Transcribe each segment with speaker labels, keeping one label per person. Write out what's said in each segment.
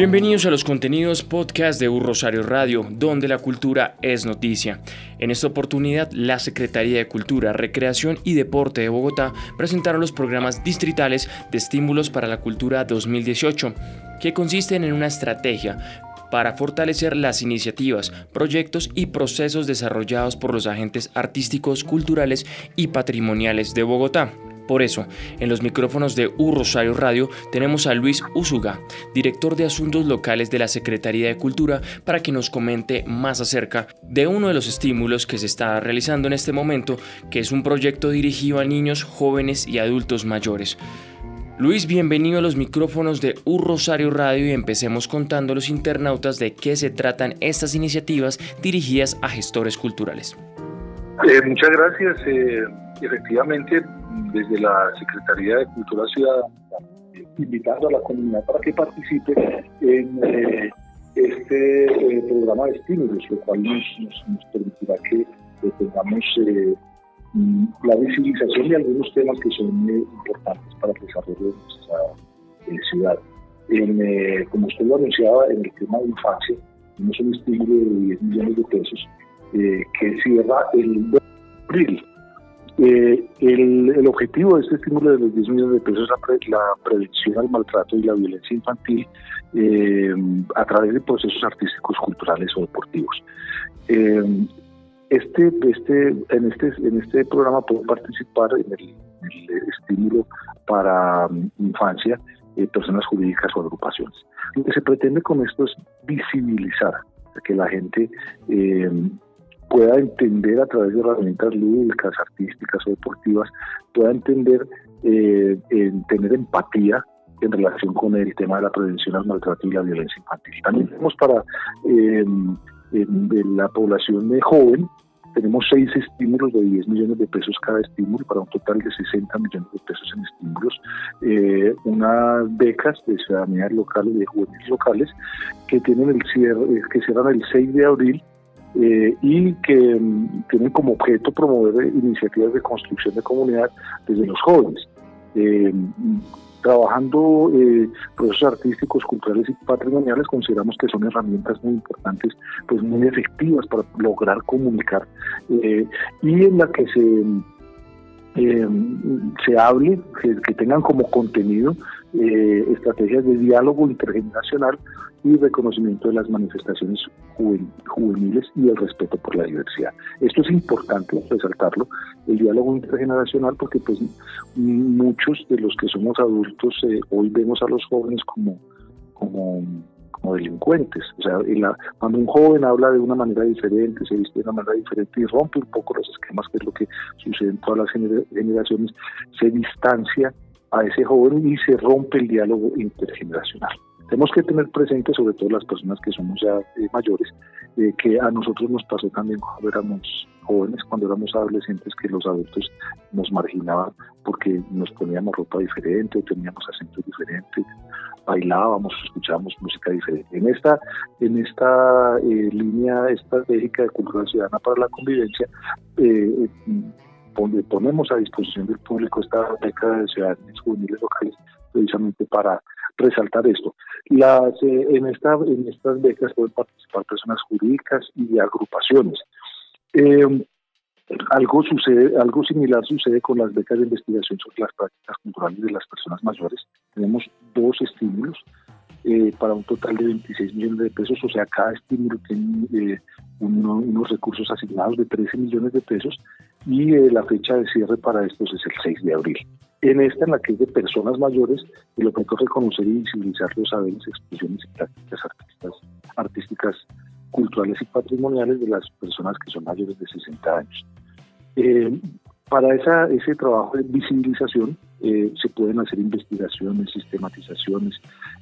Speaker 1: Bienvenidos a los contenidos podcast de Un Rosario Radio, donde la cultura es noticia. En esta oportunidad, la Secretaría de Cultura, Recreación y Deporte de Bogotá presentaron los programas distritales de estímulos para la cultura 2018, que consisten en una estrategia para fortalecer las iniciativas, proyectos y procesos desarrollados por los agentes artísticos, culturales y patrimoniales de Bogotá. Por eso, en los micrófonos de U Rosario Radio tenemos a Luis Usuga, director de Asuntos Locales de la Secretaría de Cultura, para que nos comente más acerca de uno de los estímulos que se está realizando en este momento, que es un proyecto dirigido a niños, jóvenes y adultos mayores. Luis, bienvenido a los micrófonos de U Rosario Radio y empecemos contando a los internautas de qué se tratan estas iniciativas dirigidas a gestores culturales.
Speaker 2: Eh, muchas gracias. Eh, efectivamente, desde la Secretaría de Cultura Ciudadana, invitando a la comunidad para que participe en eh, este eh, programa de estímulos, lo cual nos, permitirá que tengamos eh, mm, la visibilización de algunos temas que son importantes para el desarrollo de nuestra ciudad. como usted lo anunciaba, en el tema de infancia, tenemos un estímulo de 10 millones de pesos que cierra el 2 de abril eh, el, objetivo de este estímulo de los 10 millones de pesos es la, prevención al maltrato y la violencia infantil eh, a través de procesos artísticos, culturales o deportivos. Eh, este, este, en, este, en este programa pueden participar en el, estímulo para um, infancia personas jurídicas o agrupaciones. Lo que se pretende con esto es visibilizar, que la gente pueda entender a través de herramientas lúdicas, artísticas o deportivas, pueda entender, eh, tener empatía en relación con el tema de la prevención al maltrato y la violencia infantil. También tenemos para eh, la población joven, tenemos seis estímulos de 10 millones de pesos cada estímulo para un total de 60 millones de pesos en estímulos, eh, unas becas de ciudadanía locales, de jóvenes locales, que tienen el cierre, que cierran el 6 de abril eh, y que mm, tienen como objeto promover iniciativas de construcción de comunidad desde los jóvenes. Eh, trabajando eh, procesos artísticos, culturales y patrimoniales, consideramos que son herramientas muy importantes, pues muy efectivas para lograr comunicar eh, y en la que se eh, se hable, que, tengan como contenido eh, estrategias de diálogo intergeneracional y reconocimiento de las manifestaciones juveniles y el respeto por la diversidad. Esto es importante resaltarlo, el diálogo intergeneracional, porque pues muchos de los que somos adultos eh, hoy vemos a los jóvenes como, como como delincuentes. O sea, cuando un joven habla de una manera diferente, se viste de una manera diferente y rompe un poco los esquemas, que es lo que sucede en todas las generaciones, se distancia a ese joven y se rompe el diálogo intergeneracional. Tenemos que tener presente, sobre todo las personas que somos ya eh, mayores, eh, que a nosotros nos pasó también cuando éramos jóvenes, cuando éramos adolescentes, que los adultos nos marginaban porque nos poníamos ropa diferente teníamos acentos diferentes, bailábamos, escuchábamos música diferente. En esta, en esta eh, línea estratégica de cultura ciudadana para la convivencia, eh, ponemos a disposición del público esta beca de ciudadanos juveniles locales precisamente para resaltar esto. Las, eh, en, esta, en estas becas pueden participar personas jurídicas y agrupaciones. Eh, algo sucede, algo similar sucede con las becas de investigación sobre las prácticas culturales de las personas mayores. Tenemos dos estímulos eh, para un total de 26 millones de pesos, o sea, cada estímulo tiene unos recursos asignados de 13 millones de pesos y la fecha de cierre para estos es el 6 de abril. En esta, en la que es de personas mayores, el objeto es reconocer y visibilizar los saberes, expresiones y prácticas artísticas, artísticas, culturales y patrimoniales de las personas que son mayores de 60 años. Eh, para esa, ese trabajo de visibilización eh, se pueden hacer investigaciones, sistematizaciones,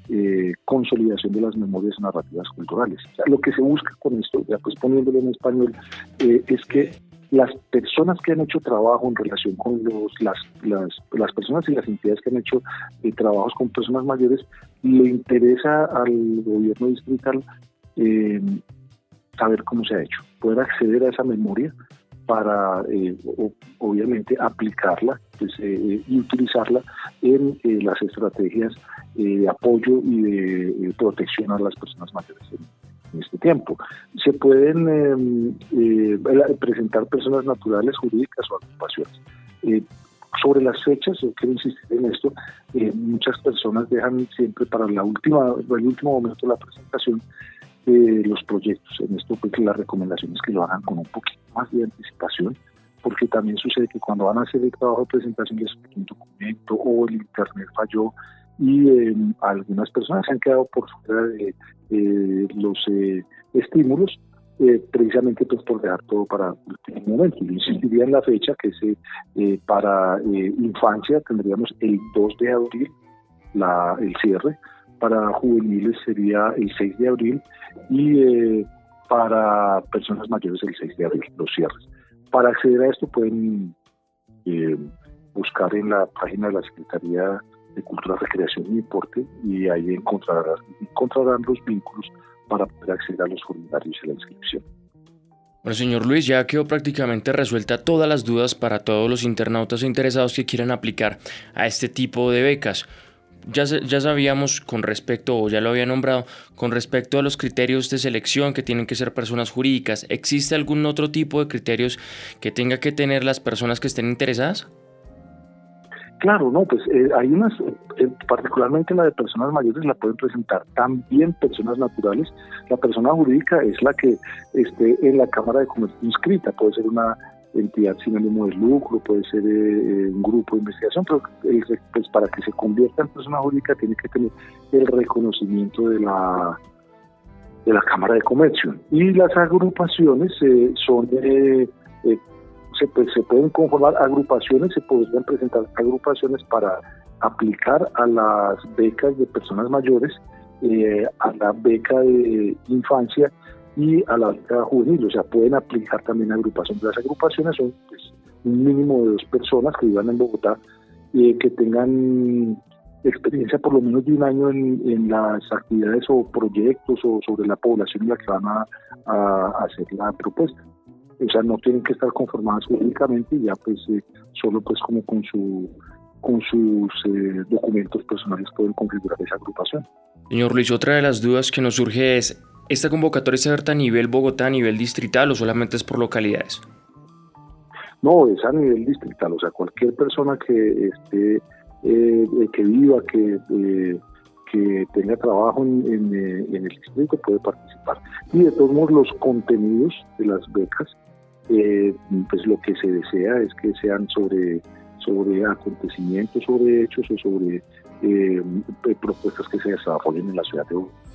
Speaker 2: eh, consolidación de las memorias narrativas culturales. lo que se busca con esto, ya pues poniéndolo en español, es que las personas que han hecho trabajo en relación con los, las, las, personas y las entidades que han hecho eh, trabajos con personas mayores, le interesa al gobierno distrital eh, saber cómo se ha hecho, poder acceder a esa memoria para, eh, obviamente, aplicarla pues, y utilizarla en las estrategias de apoyo y de protección a las personas mayores en este tiempo. Se pueden em, eh, presentar personas naturales, jurídicas o agrupaciones. Eh, sobre las fechas, yo quiero insistir en esto, eh, muchas personas dejan siempre para el último momento de la presentación los proyectos. En esto, pues la recomendación es que lo hagan con un poquito más de anticipación, porque también sucede que cuando van a hacer el trabajo de presentación de un documento o el internet falló y em, algunas personas se han quedado por fuera de los eh, estímulos, eh, precisamente pues por dejar todo para el momento. Yo insistiría en la fecha que es eh, para infancia tendríamos el 2 de abril la, el cierre, para juveniles sería el 6 de abril y para personas mayores el 6 de abril los cierres. Para acceder a esto pueden buscar en la página de la Secretaría de Cultura, Recreación y Deporte y ahí encontrarán, encontrarán los vínculos para poder acceder a los formularios y la inscripción.
Speaker 1: Bueno, señor Luis, ya quedó prácticamente resuelta todas las dudas para todos los internautas interesados que quieran aplicar a este tipo de becas. Ya, ya sabíamos con respecto, o ya lo había nombrado, con respecto a los criterios de selección que tienen que ser personas jurídicas. ¿Existe algún otro tipo de criterios que tenga que tener las personas que estén interesadas?
Speaker 2: Claro, no, pues eh, hay unas, eh, particularmente la de personas mayores la pueden presentar también personas naturales. La persona jurídica es la que esté en la Cámara de Comercio inscrita, puede ser una entidad sin ánimo de lucro, puede ser eh, un grupo de investigación, pero pues para que se convierta en persona jurídica tiene que tener el reconocimiento de la de la Cámara de Comercio. Y las agrupaciones son se, pues, se pueden conformar agrupaciones, se podrían presentar agrupaciones para aplicar a las becas de personas mayores, eh, a la beca de infancia y a la beca juvenil. O sea, pueden aplicar también agrupaciones. Las agrupaciones son pues, un mínimo de dos personas que vivan en Bogotá y eh, que tengan experiencia por lo menos de un año en, las actividades o proyectos o sobre la población en la que van a hacer la propuesta o sea, no tienen que estar conformadas jurídicamente y ya pues eh, solo pues como con su con sus eh, documentos personales pueden configurar esa agrupación.
Speaker 1: Señor Luis, otra de las dudas que nos surge es, ¿esta convocatoria es abierta a nivel Bogotá, a nivel distrital o solamente es por localidades?
Speaker 2: No, es a nivel distrital, o sea, cualquier persona que esté, eh, que viva, que que tenga trabajo en, en, el distrito puede participar. Y de todos modos, los contenidos de las becas eh, pues lo que se desea es que sean sobre, sobre acontecimientos, sobre hechos o sobre eh, propuestas que se desarrollen en la ciudad de Bogotá.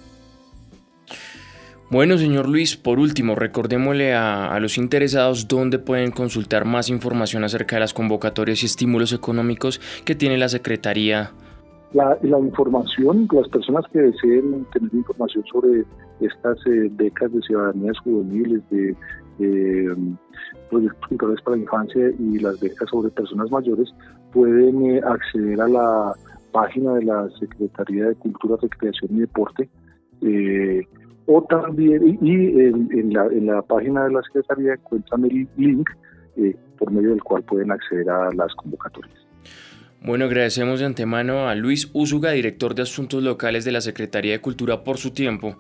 Speaker 1: Bueno, señor Luis, por último, recordémosle a, a, los interesados dónde pueden consultar más información acerca de las convocatorias y estímulos económicos que tiene la Secretaría
Speaker 2: la, información, las personas que deseen tener información sobre estas eh, becas de ciudadanías juveniles, de eh, proyectos culturales para la infancia y las becas sobre personas mayores, pueden eh, acceder a la página de la Secretaría de Cultura, Recreación y Deporte. Eh, o también, y, en, la, en, la, página de la Secretaría encuentran el link eh, por medio del cual pueden acceder a las convocatorias.
Speaker 1: Bueno, agradecemos de antemano a Luis Úsuga, director de Asuntos Locales de la Secretaría de Cultura, por su tiempo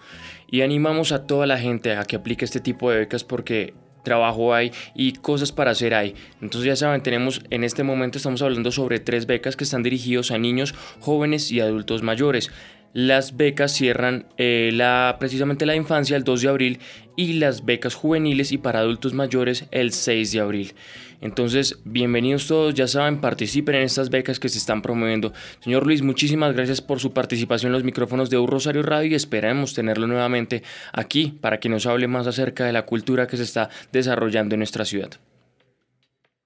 Speaker 1: y animamos a toda la gente a que aplique este tipo de becas porque trabajo hay y cosas para hacer hay. Entonces ya saben, tenemos en este momento estamos hablando sobre tres becas que están dirigidos a niños, jóvenes y adultos mayores. Las becas cierran eh, la, precisamente la infancia el 2 de abril y las becas juveniles y para adultos mayores el 6 de abril. Entonces, bienvenidos todos, ya saben, participen en estas becas que se están promoviendo. Señor Luis, muchísimas gracias por su participación en los micrófonos de Un Rosario Radio y esperamos tenerlo nuevamente aquí para que nos hable más acerca de la cultura que se está desarrollando en nuestra ciudad.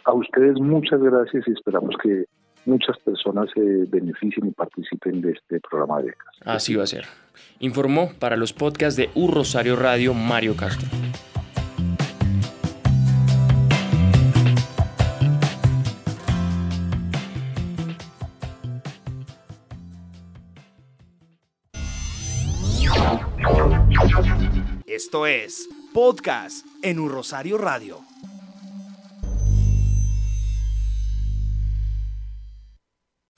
Speaker 2: A ustedes muchas gracias y esperamos que muchas personas se beneficien y participen de este programa de becas.
Speaker 1: Así va a ser. Informó para los podcasts de U Rosario Radio Mario Castro.
Speaker 3: Esto es Podcast en Un Rosario Radio.